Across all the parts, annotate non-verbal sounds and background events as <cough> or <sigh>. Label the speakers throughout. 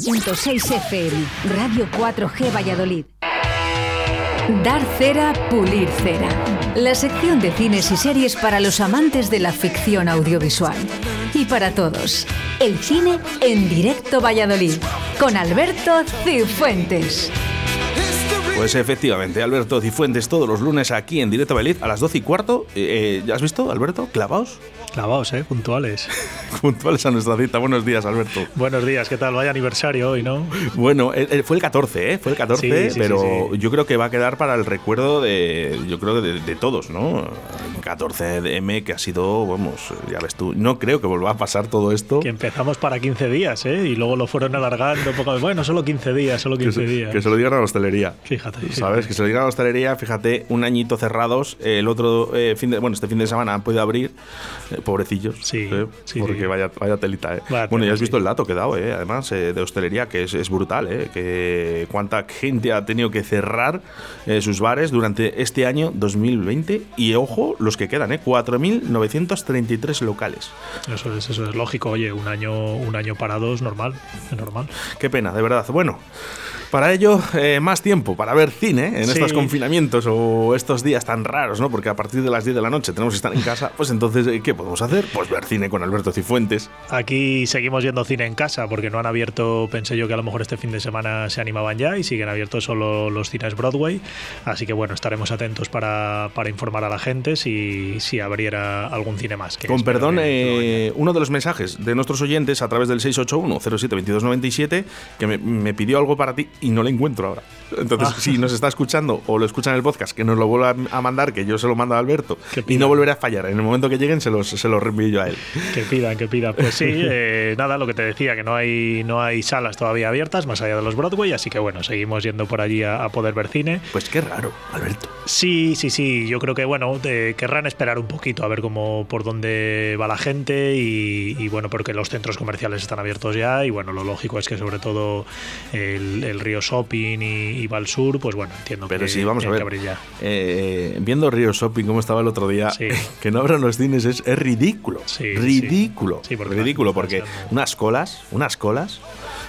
Speaker 1: 6 FM, Radio 4G Valladolid. Dar cera, pulir cera. La sección de cines y series para los amantes de la ficción audiovisual. Y para todos, el cine en directo Valladolid, con Alberto Cifuentes.
Speaker 2: Pues efectivamente, Alberto Cifuentes todos los lunes aquí en Directo Valladolid a las 12 y cuarto. Eh, eh, ¿Ya has visto, Alberto? ¿Clavaos?
Speaker 3: Clavaos, ¿eh? Puntuales. <laughs>
Speaker 2: Puntuales a nuestra cita. Buenos días, Alberto.
Speaker 3: Buenos días, ¿qué tal? Vaya aniversario hoy, ¿no? <laughs>
Speaker 2: Bueno, eh, fue el 14, ¿eh? Fue el 14, pero yo creo que va a quedar para el recuerdo de, yo creo de, de todos, ¿no? 14 de M que ha sido, vamos, ya ves tú, no creo que vuelva a pasar todo esto.
Speaker 3: Que empezamos para 15 días, ¿eh? Y luego lo fueron alargando un poco. Bueno, solo 15 días, solo 15 días.
Speaker 2: Que se lo digan a la hostelería.
Speaker 3: Fíjate.
Speaker 2: ¿Sabes? Que se lo digan a la hostelería, fíjate, un añito cerrados, el otro eh, fin de, bueno, este fin de semana han podido abrir, eh, pobrecillos.
Speaker 3: Sí, sí
Speaker 2: Porque Vaya, vaya telita, ¿eh? bueno, ya has visto el dato que he dado, ¿eh? Además, de hostelería, que es, es, brutal, ¿eh? Que cuánta gente ha tenido que cerrar sus bares durante este año 2020 y, ojo, los que quedan, ¿eh? 4.933 locales.
Speaker 3: Eso es, eso es lógico. Oye, un año, un año normal, es normal.
Speaker 2: Qué pena, de verdad. Bueno, para ello, eh, más tiempo para ver cine en estos confinamientos o estos días tan raros, ¿no? Porque a partir de las 10 de la noche tenemos que estar en casa. Pues entonces, eh, ¿qué podemos hacer? Pues ver cine con Alberto Cifuentes.
Speaker 3: Aquí seguimos viendo cine en casa porque no han abierto, pensé yo que a lo mejor este fin de semana se animaban ya y siguen abiertos solo los cines Broadway. Así que bueno, estaremos atentos para, para informar a la gente si, si abriera algún cine más.
Speaker 2: con perdón, eh, uno de los mensajes de nuestros oyentes a través del 681 07 que me, me pidió algo para ti y no lo encuentro ahora. Entonces, ah. si nos está escuchando o lo escucha en el podcast, que nos lo vuelva a mandar, que yo se lo mando a Alberto y no volveré a fallar. En el momento que lleguen, se los, se los reenvío yo a él.
Speaker 3: Que pidan, que pidan. Pues sí, <laughs> eh, nada, lo que te decía, que no hay, no hay salas todavía abiertas más allá de los Broadway, así que bueno, seguimos yendo por allí a, poder ver cine.
Speaker 2: Pues qué raro, Alberto.
Speaker 3: Sí, sí, sí. Yo creo que, bueno, querrán esperar un poquito a ver cómo por dónde va la gente y, bueno, porque los centros comerciales están abiertos ya y bueno, lo lógico es que sobre todo el, el río Shopping y, y Sur, pues bueno, entiendo
Speaker 2: Pero
Speaker 3: que,
Speaker 2: sí, vamos a ver. Eh, viendo Río Shopping como estaba el otro día, <laughs> que no abran los cines es, es ridículo. ridículo. porque ridículo, porque unas colas, unas colas.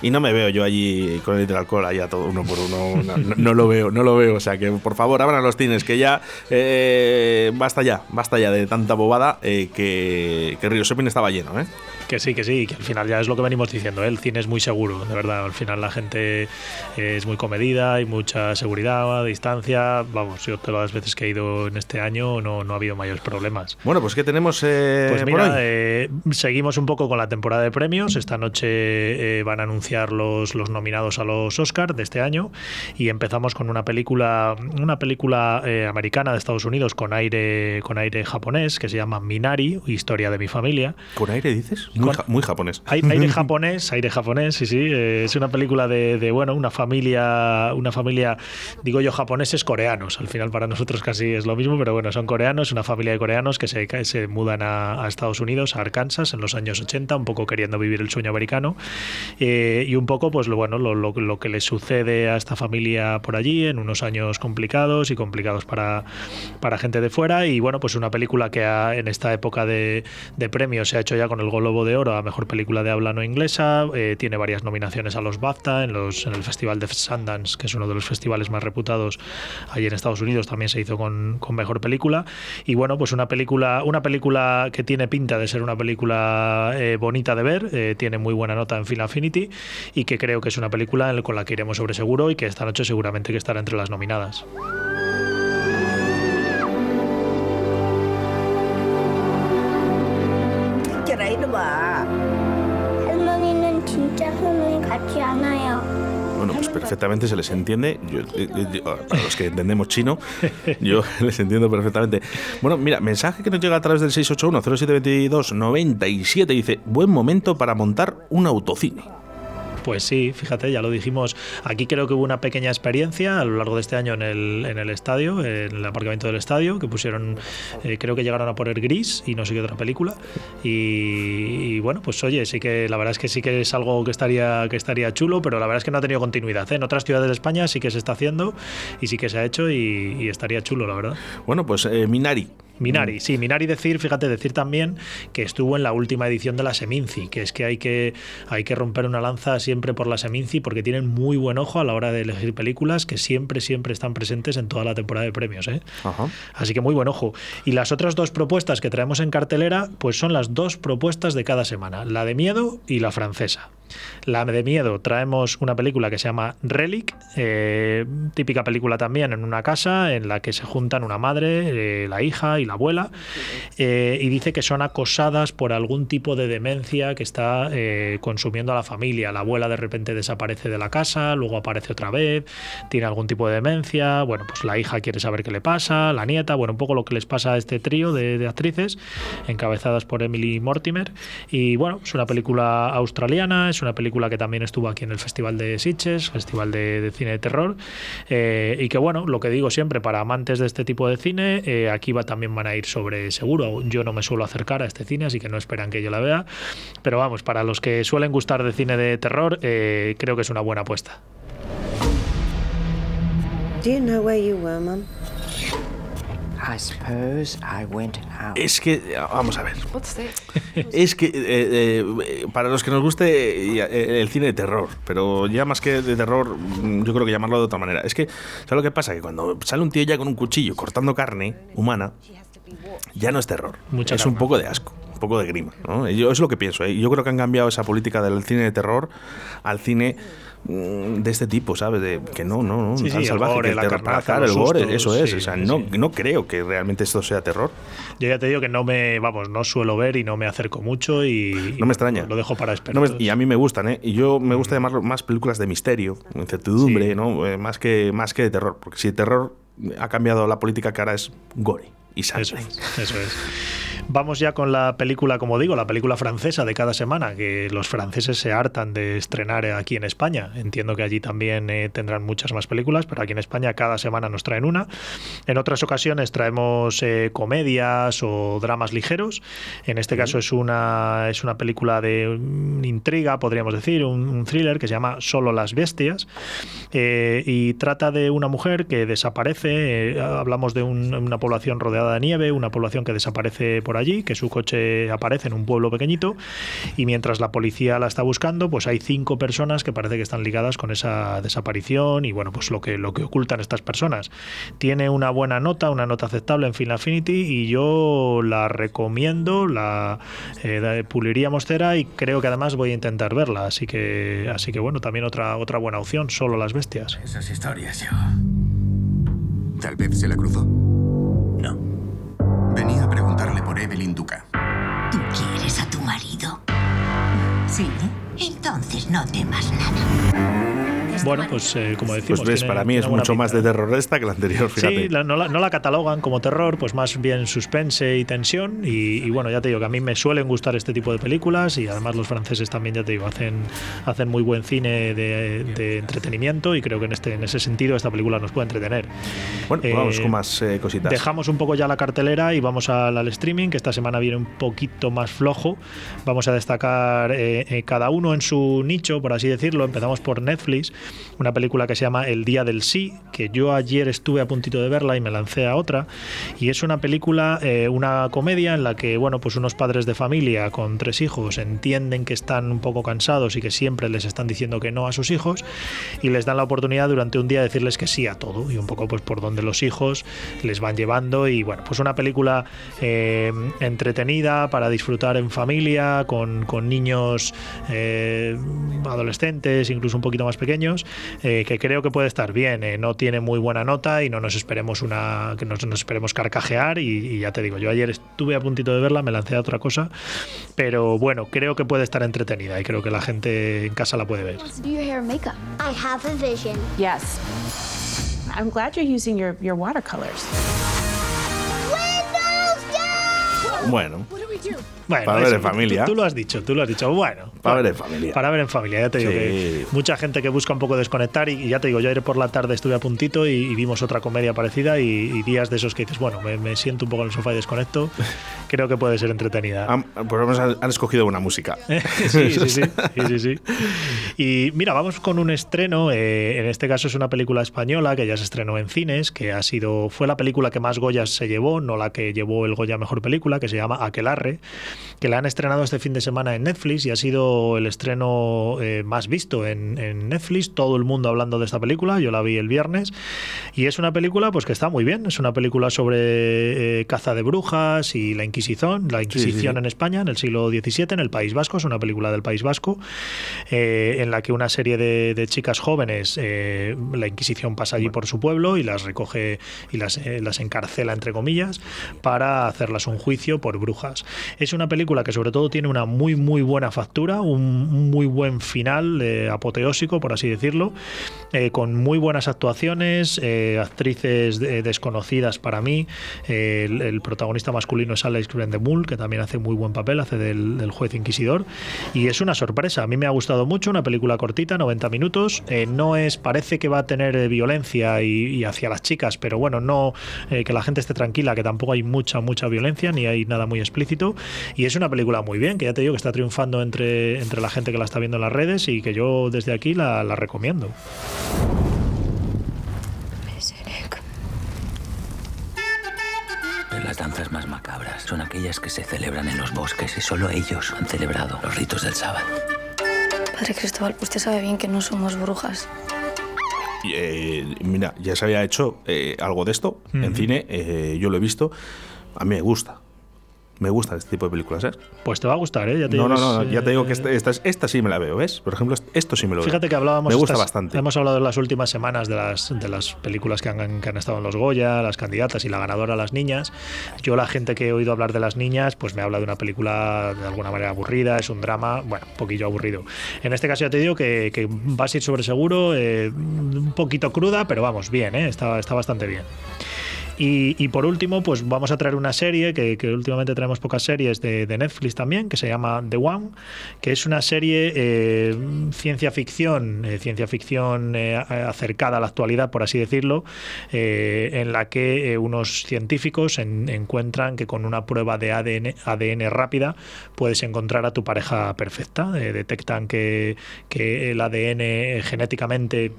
Speaker 2: Y no me veo yo allí con el litro de alcohol allá todo uno por uno. No, lo veo, no lo veo. O sea que por favor abran los cines, que ya eh, basta ya, basta ya de tanta bobada eh, que, que Río Shopping estaba lleno, ¿eh?
Speaker 3: Que sí, que sí, que al final ya es lo que venimos diciendo, ¿eh? el cine es muy seguro, de verdad, al final la gente es muy comedida, hay mucha seguridad, distancia, vamos, yo todas las veces que he ido en este año no, no ha habido mayores problemas.
Speaker 2: Bueno, pues ¿qué tenemos eh,
Speaker 3: Pues mira, eh, seguimos un poco con la temporada de premios, esta noche van a anunciar los, los nominados a los Oscars de este año y empezamos con una película, una película americana de Estados Unidos con aire, con aire japonés que se llama Minari, Historia de mi familia.
Speaker 2: ¿Con aire dices? Muy, japonés.
Speaker 3: Aire <laughs> japonés, aire japonés, sí, sí. Eh, es una película de, bueno, una familia, una familia, digo yo, japoneses coreanos. Al final para nosotros casi es lo mismo, pero bueno, son coreanos, una familia de coreanos que se, se mudan a, Estados Unidos, a Arkansas, en los años 80, un poco queriendo vivir el sueño americano. Eh, y un poco, pues lo bueno, lo, lo, que le sucede a esta familia por allí en unos años complicados y complicados para, para gente de fuera. Y bueno, pues una película que en esta época de, de premios se ha hecho ya con el Globo de Oro a Mejor Película de Habla No Inglesa, eh, tiene varias nominaciones a los BAFTA, en, los, en el Festival de Sundance, que es uno de los festivales más reputados allí en Estados Unidos, también se hizo con, con Mejor Película. Y bueno, pues una película, una película que tiene pinta de ser una película eh, bonita de ver, eh, tiene muy buena nota en Film Affinity y que creo que es una película con la que iremos sobre seguro y que esta noche seguramente que estará entre las nominadas.
Speaker 2: Bueno, pues perfectamente se les entiende. Eh, eh, para los que entendemos chino, <laughs> yo <laughs> les entiendo perfectamente. Bueno, mira, mensaje que nos llega a través del 681-0722-97 dice: Buen momento para montar un autocine.
Speaker 3: Pues sí, fíjate, ya lo dijimos. Aquí creo que hubo una pequeña experiencia a lo largo de este año en el, en el estadio, en el aparcamiento del estadio, que pusieron, eh, creo que llegaron a poner gris y no sé qué otra película. Y, bueno, pues oye, sí que la verdad es que sí que es algo que estaría, que estaría chulo, pero la verdad es que no ha tenido continuidad. ¿eh? En otras ciudades de España sí que se está haciendo y sí que se ha hecho y, estaría chulo, la verdad.
Speaker 2: Bueno, pues eh, Minari,
Speaker 3: Minari, sí, Minari decir, fíjate, decir también que estuvo en la última edición de la Seminci, que es que hay que, hay que romper una lanza siempre por la Seminci porque tienen muy buen ojo a la hora de elegir películas que siempre, siempre están presentes en toda la temporada de premios. ¿eh? Así que muy buen ojo. Y las otras dos propuestas que traemos en cartelera, pues son las dos propuestas de cada semana, la de miedo y la francesa. La de miedo traemos una película que se llama Relic, eh, típica película también en una casa en la que se juntan una madre, eh, la hija y la abuela, eh, y dice que son acosadas por algún tipo de demencia que está consumiendo a la familia. La abuela de repente desaparece de la casa, luego aparece otra vez, tiene algún tipo de demencia, bueno, pues la hija quiere saber qué le pasa, la nieta, bueno, un poco lo que les pasa a este trío de, de actrices encabezadas por Emily Mortimer. Y bueno, es una película australiana, es una película que también estuvo aquí en el Festival de Sitges, Festival de, Cine de Terror, eh, y que bueno, lo que digo siempre, para amantes de este tipo de cine, eh, aquí va, también van a ir sobre seguro. Yo no me suelo acercar a este cine, así que no esperan que yo la vea, pero vamos, para los que suelen gustar de cine de terror, eh, creo que es una buena apuesta.
Speaker 2: Es que, vamos a ver. Es que, eh, eh, para los que nos guste eh, el cine de terror, pero ya más que de terror, yo creo que llamarlo de otra manera. Es que, ¿sabes lo que pasa? Que cuando sale un tío ya con un cuchillo cortando carne humana, ya no es terror. es un poco de asco, poco de grima. ¿no? Yo es lo que pienso. Yo creo que han cambiado esa política del cine de terror al cine Mm, de este tipo, ¿sabes? De que no, no, no,
Speaker 3: sí, sí, salvaje,
Speaker 2: el gore,
Speaker 3: el
Speaker 2: el gore, eso es. o sea, no, no creo que realmente esto sea terror.
Speaker 3: Yo ya te digo que no me, vamos, no suelo ver y no me acerco mucho y.
Speaker 2: No me extraña.
Speaker 3: Lo dejo para expertos.
Speaker 2: y a mí me gustan, ¿eh? Y yo me gusta llamarlo más películas de misterio, incertidumbre, ¿no? Eh, más, que, más que de terror. Porque si el terror ha cambiado la política que ahora es gore y sangre.
Speaker 3: eso es. Vamos ya con la película, como digo, la película francesa de cada semana, que los franceses se hartan de estrenar aquí en España. Entiendo que allí también eh, tendrán muchas más películas, pero aquí en España cada semana nos traen una. En otras ocasiones traemos eh, comedias o dramas ligeros. En este caso es una, es una película de intriga, podríamos decir, un, thriller que se llama Solo las bestias. Eh, y trata de una mujer que desaparece. hablamos de una población rodeada de nieve, una población que desaparece por allí, que su coche aparece en un pueblo pequeñito y mientras la policía la está buscando, pues hay cinco personas que parece que están ligadas con esa desaparición y bueno, pues lo que, lo que ocultan estas personas. Tiene una buena nota, una nota aceptable en Film Affinity y yo la recomiendo, la eh, puliríamos cera y creo que además voy a intentar verla, así que, así que bueno, también otra, otra buena opción, solo las bestias.
Speaker 4: Esas historias yo. Tal vez se la cruzó. No. Venía a preguntarle por Evelyn Duca.
Speaker 5: ¿Tú quieres a tu marido? Sí. Entonces no temas nada.
Speaker 3: Bueno, pues eh, como decimos.
Speaker 2: Pues ves, para mí es mucho más de terror esta que la anterior, fíjate.
Speaker 3: Sí, no, la, catalogan como terror, pues más bien suspense y tensión. Y, bueno, ya te digo que a mí me suelen gustar este tipo de películas y además los franceses también, ya te digo, hacen, hacen muy buen cine de, entretenimiento y creo que en, este, en ese sentido esta película nos puede entretener.
Speaker 2: Bueno, pues vamos con más eh, cositas.
Speaker 3: Dejamos un poco ya la cartelera y vamos al, al, streaming, que esta semana viene un poquito más flojo. Vamos a destacar eh, cada uno en su nicho, por así decirlo. Empezamos por Netflix una película que se llama El Día del Sí, que yo ayer estuve a puntito de verla y me lancé a otra. Y es una película, eh, una comedia en la que, bueno, pues unos padres de familia con tres hijos entienden que están un poco cansados y que siempre les están diciendo que no a sus hijos y les dan la oportunidad durante un día de decirles que sí a todo y un poco pues por donde los hijos les van llevando y bueno, pues una película eh, entretenida para disfrutar en familia, con, niños eh, adolescentes, incluso un poquito más pequeños eh, que creo que puede estar bien. Eh, no tiene muy buena nota y no nos esperemos una que nos, esperemos carcajear y, ya te digo, yo ayer estuve a puntito de verla, me lancé a otra cosa, pero bueno, creo que puede estar entretenida y creo que la gente en casa la puede ver.
Speaker 6: I'm glad you're using your, your watercolors.
Speaker 2: Bueno,
Speaker 3: Bueno,
Speaker 2: para ver en familia.
Speaker 3: Tú, lo has dicho, tú lo has dicho. Bueno,
Speaker 2: para ver en familia.
Speaker 3: Para ver en familia, ya te digo que mucha gente que busca un poco desconectar y, ya te digo, yo ayer por la tarde estuve a puntito y, vimos otra comedia parecida y, días de esos que dices, bueno, me, siento un poco en el sofá y desconecto, <laughs> creo que puede ser entretenida.
Speaker 2: por lo menos han, escogido una música. <laughs>
Speaker 3: sí, sí, sí, sí, sí, Y mira, vamos con un estreno, eh, en este caso es una película española que ya se estrenó en cines, que ha sido, fue la película que más Goyas se llevó, no la que llevó el Goya Mejor Película, que se llama Aquelarre, que la han estrenado este fin de semana en Netflix y ha sido el estreno eh, más visto en, Netflix. Todo el mundo hablando de esta película. Yo la vi el viernes. Y es una película pues que está muy bien. Es una película sobre eh, caza de brujas y la Inquisición. La Inquisición en España en el siglo XVII, en el País Vasco. Es una película del País Vasco eh, en la que una serie de, chicas jóvenes, la Inquisición pasa allí por su pueblo y las recoge y las, las encarcela, entre comillas, para hacerlas un juicio por brujas. Es una película que sobre todo tiene una muy, muy buena factura, un muy buen final eh, apoteósico, por así decirlo, eh, con muy buenas actuaciones, eh, actrices desconocidas para mí. El, protagonista masculino es Alex Brendemul, que también hace muy buen papel, hace del, juez inquisidor. Y es una sorpresa. A mí me ha gustado mucho, una película cortita, 90 minutos. no es, parece que va a tener violencia y, hacia las chicas, pero bueno, no que la gente esté tranquila, que tampoco hay mucha, mucha violencia, ni hay nada muy explícito. Y es una película muy bien, que ya te digo que está triunfando entre, entre la gente que la está viendo en las redes y que yo desde aquí la, la recomiendo.
Speaker 7: Las danzas más macabras son aquellas que se celebran en los bosques y solo ellos han celebrado los ritos del sábado.
Speaker 8: Padre Cristóbal, usted sabe bien que no somos brujas.
Speaker 2: Eh, mira, ya se había hecho eh, algo de esto en cine, eh, yo lo he visto, a mí me gusta me gusta este tipo de películas, ¿eh?
Speaker 3: Pues te va a gustar, ¿eh?
Speaker 2: Ya te no, no, no, ya te digo que esta, esta, sí me la veo, ¿ves? Por ejemplo, esto sí me lo veo.
Speaker 3: Fíjate que hablábamos.
Speaker 2: Me gusta bastante.
Speaker 3: Hemos hablado en las últimas semanas de las, de las películas que han, que han estado en los Goya, las candidatas y la ganadora, las niñas. Yo, la gente que he oído hablar de las niñas, pues me habla de una película de alguna manera aburrida, es un drama, bueno, un poquillo aburrido. En este caso ya te digo que, que vas a ir sobre seguro, eh, un poquito cruda, pero vamos, bien, ¿eh? Está, está bastante bien. Y, por último, pues vamos a traer una serie que, últimamente traemos pocas series de, Netflix también, que se llama The One, que es una serie eh, ciencia ficción, eh, ciencia ficción eh, acercada a la actualidad, por así decirlo, en la que unos científicos encuentran que con una prueba de ADN, rápida puedes encontrar a tu pareja perfecta. detectan que el ADN genéticamente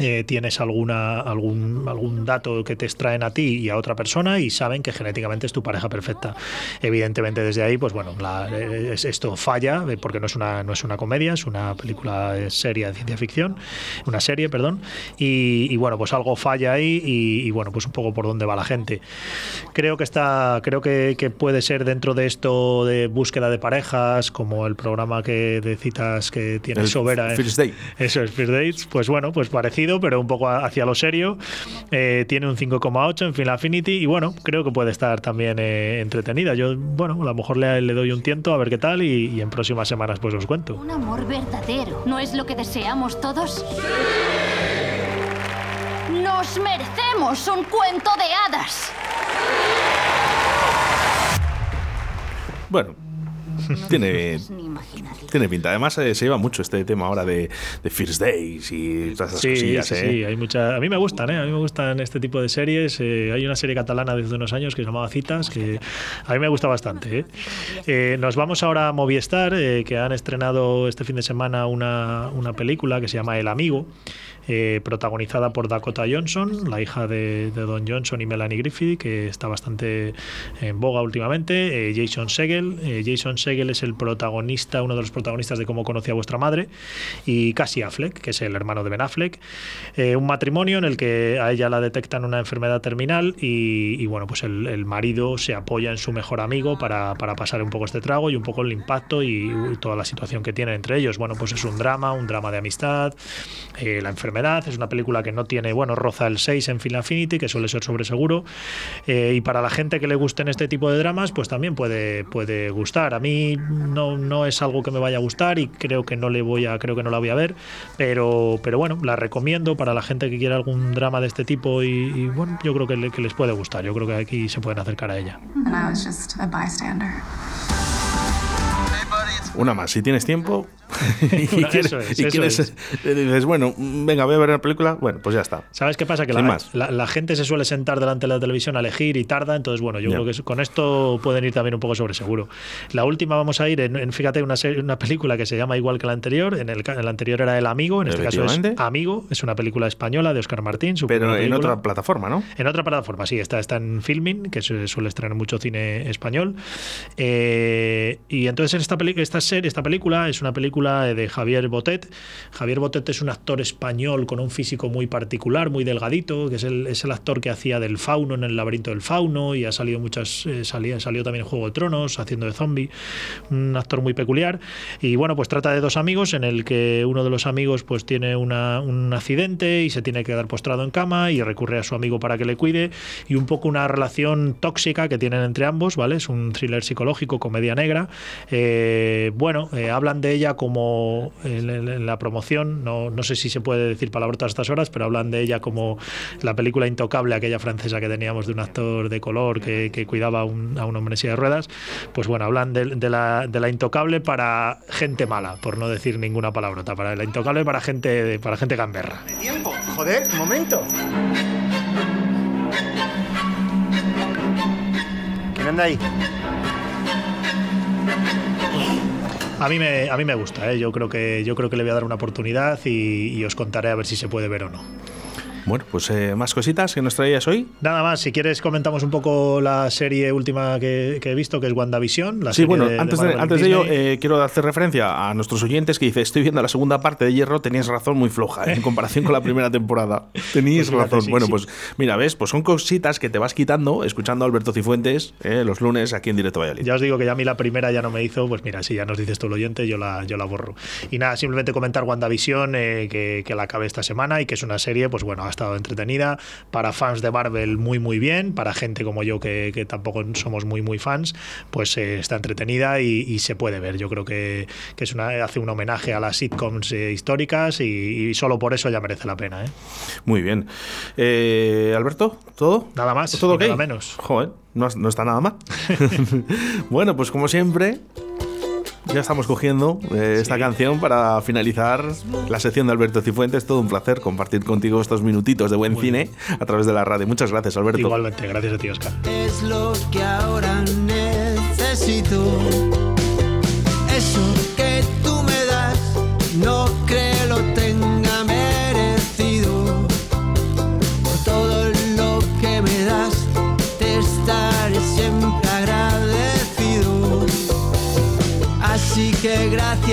Speaker 3: eh, tienes alguna, algún, algún dato que te extraen a ti y a otra persona y saben que genéticamente es tu pareja perfecta. Evidentemente desde ahí, pues bueno, esto falla eh, porque no es, una, no es una comedia, es una película seria de ciencia ficción, una serie, perdón, y, bueno, pues algo falla ahí y, bueno, pues un poco por dónde va la gente. Creo que está, creo que, puede ser dentro de esto de búsqueda de parejas, como el programa que de citas que tiene Sobera.
Speaker 2: First Date.
Speaker 3: Eso es, First Dates, pues bueno, pues parecido pero un poco hacia lo serio. Eh, tiene un 5,8 en Final Affinity y bueno, creo que puede estar también eh, entretenida. Yo, bueno, a lo mejor le, le, doy un tiento a ver qué tal y, en próximas semanas pues os cuento.
Speaker 9: Un amor verdadero, ¿no es lo que deseamos todos? Nos merecemos un cuento de hadas.
Speaker 2: Bueno, <laughs> tiene, tiene pinta. Además, eh, se lleva mucho este tema ahora de, First Days y todas esas cosillas.
Speaker 3: Sí,
Speaker 2: ¿eh?
Speaker 3: sí, hay mucha, a mí me gustan, ¿eh? a mí me gustan este tipo de series. Eh, hay una serie catalana desde unos años que se llamaba Citas, que a mí me gusta bastante. nos vamos ahora a Movistar, que han estrenado este fin de semana una, una película que se llama El Amigo. Eh, protagonizada por Dakota Johnson, la hija de, Don Johnson y Melanie Griffith, que está bastante en boga últimamente, eh, Jason Segel. Eh, Jason Segel es el protagonista, uno de los protagonistas de Cómo conocí a vuestra madre, y Cassie Affleck, que es el hermano de Ben Affleck. un matrimonio en el que a ella la detectan una enfermedad terminal y, bueno, pues el, marido se apoya en su mejor amigo para, pasar un poco este trago y un poco el impacto y, toda la situación que tienen entre ellos. Bueno, pues es un drama, un drama de amistad, la enfermedad enfermedad. Es una película que no tiene, bueno, roza el 6 en Film Affinity, que suele ser sobre seguro. Eh, y para la gente que le gusten este tipo de dramas, pues también puede, puede gustar. A mí no, no es algo que me vaya a gustar y creo que no le voy a, creo que no la voy a ver, pero, pero bueno, la recomiendo para la gente que quiera algún drama de este tipo y, bueno, yo creo que, que les puede gustar. Yo creo que aquí se pueden acercar a ella.
Speaker 2: Una más, si tienes tiempo, y, quieres, dices, bueno, venga, voy a ver la película, bueno, pues ya está.
Speaker 3: ¿Sabes qué pasa? Que la, gente se suele sentar delante de la televisión a elegir y tarda, entonces, bueno, yo creo que con esto pueden ir también un poco sobre seguro. La última vamos a ir en, fíjate, una, una película que se llama igual que la anterior, en el, anterior era El Amigo, en este caso es Amigo, es una película española de Oscar Martín.
Speaker 2: Pero en otra plataforma, ¿no?
Speaker 3: En otra plataforma, sí, está, está en Filming, que se suele estrenar mucho cine español. Eh, y entonces esta, esta serie, esta película es una película de Javier Botet. Javier Botet es un actor español con un físico muy particular, muy delgadito, que es el, es el actor que hacía del fauno en el laberinto del fauno y ha salido muchas, eh, salió, también en Juego de Tronos, haciendo de zombie, un actor muy peculiar. Y bueno, pues trata de dos amigos en el que uno de los amigos pues tiene un accidente y se tiene que quedar postrado en cama y recurre a su amigo para que le cuide y un poco una relación tóxica que tienen entre ambos, ¿vale? Es un thriller psicológico, comedia negra. Eh, bueno, eh, hablan de ella como como en, la promoción, no, no, sé si se puede decir palabrotas a estas horas, pero hablan de ella como la película intocable, aquella francesa que teníamos de un actor de color que, cuidaba a un hombre en silla de ruedas. Pues bueno, hablan de, la, de, la, intocable para gente mala, por no decir ninguna palabrota, para la intocable para gente, para gente gamberra.
Speaker 10: tiempo! ¡Joder, un momento! ¿Quién anda ahí?
Speaker 3: A mí me, a mí me gusta, ¿eh? yo, creo que, yo creo que le voy a dar una oportunidad y os contaré a ver si se puede ver o no.
Speaker 2: Bueno, pues eh, más cositas que nos traías hoy.
Speaker 3: Nada más, si quieres comentamos un poco la serie última que, he visto, que es WandaVision. La
Speaker 2: sí, bueno, antes, de, antes de ello eh, quiero hacer referencia a nuestros oyentes que dice, estoy viendo la segunda parte de Hierro, tenías razón muy floja ¿eh? en comparación con la primera temporada. <laughs> Pues razón. bueno, pues mira, ves, pues son cositas que te vas quitando escuchando a Alberto Cifuentes los lunes aquí en Directo Valladolid.
Speaker 3: Ya os digo que ya a mí la primera ya no me hizo, pues mira, si ya nos dices tú el oyente, yo la, yo la borro. Y nada, simplemente comentar WandaVision, que, que la acabé esta semana y que es una serie, pues bueno, ha estado entretenida para fans de Marvel muy muy bien, para gente como yo que, tampoco somos muy muy fans, pues eh, está entretenida y, se puede ver. Yo creo que, es una, hace un homenaje a las sitcoms eh, históricas y, solo por eso ya merece la pena. ¿eh?
Speaker 2: Muy bien. Alberto, ¿todo?
Speaker 3: Nada más,
Speaker 2: ¿Todo
Speaker 3: nada menos.
Speaker 2: Joder, no, no está nada mal. <laughs> <laughs> bueno, pues como siempre, ya estamos cogiendo eh, esta canción para finalizar la sección de Alberto Cifuentes. Todo un placer compartir contigo estos minutitos de buen cine a través de la radio. Muchas gracias, Alberto.
Speaker 3: Igualmente, gracias a ti, Oscar.
Speaker 11: Es lo que ahora necesito. Eso que tú me das, no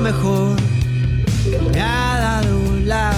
Speaker 11: mejor que me ha dado la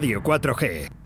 Speaker 12: Radio 4G.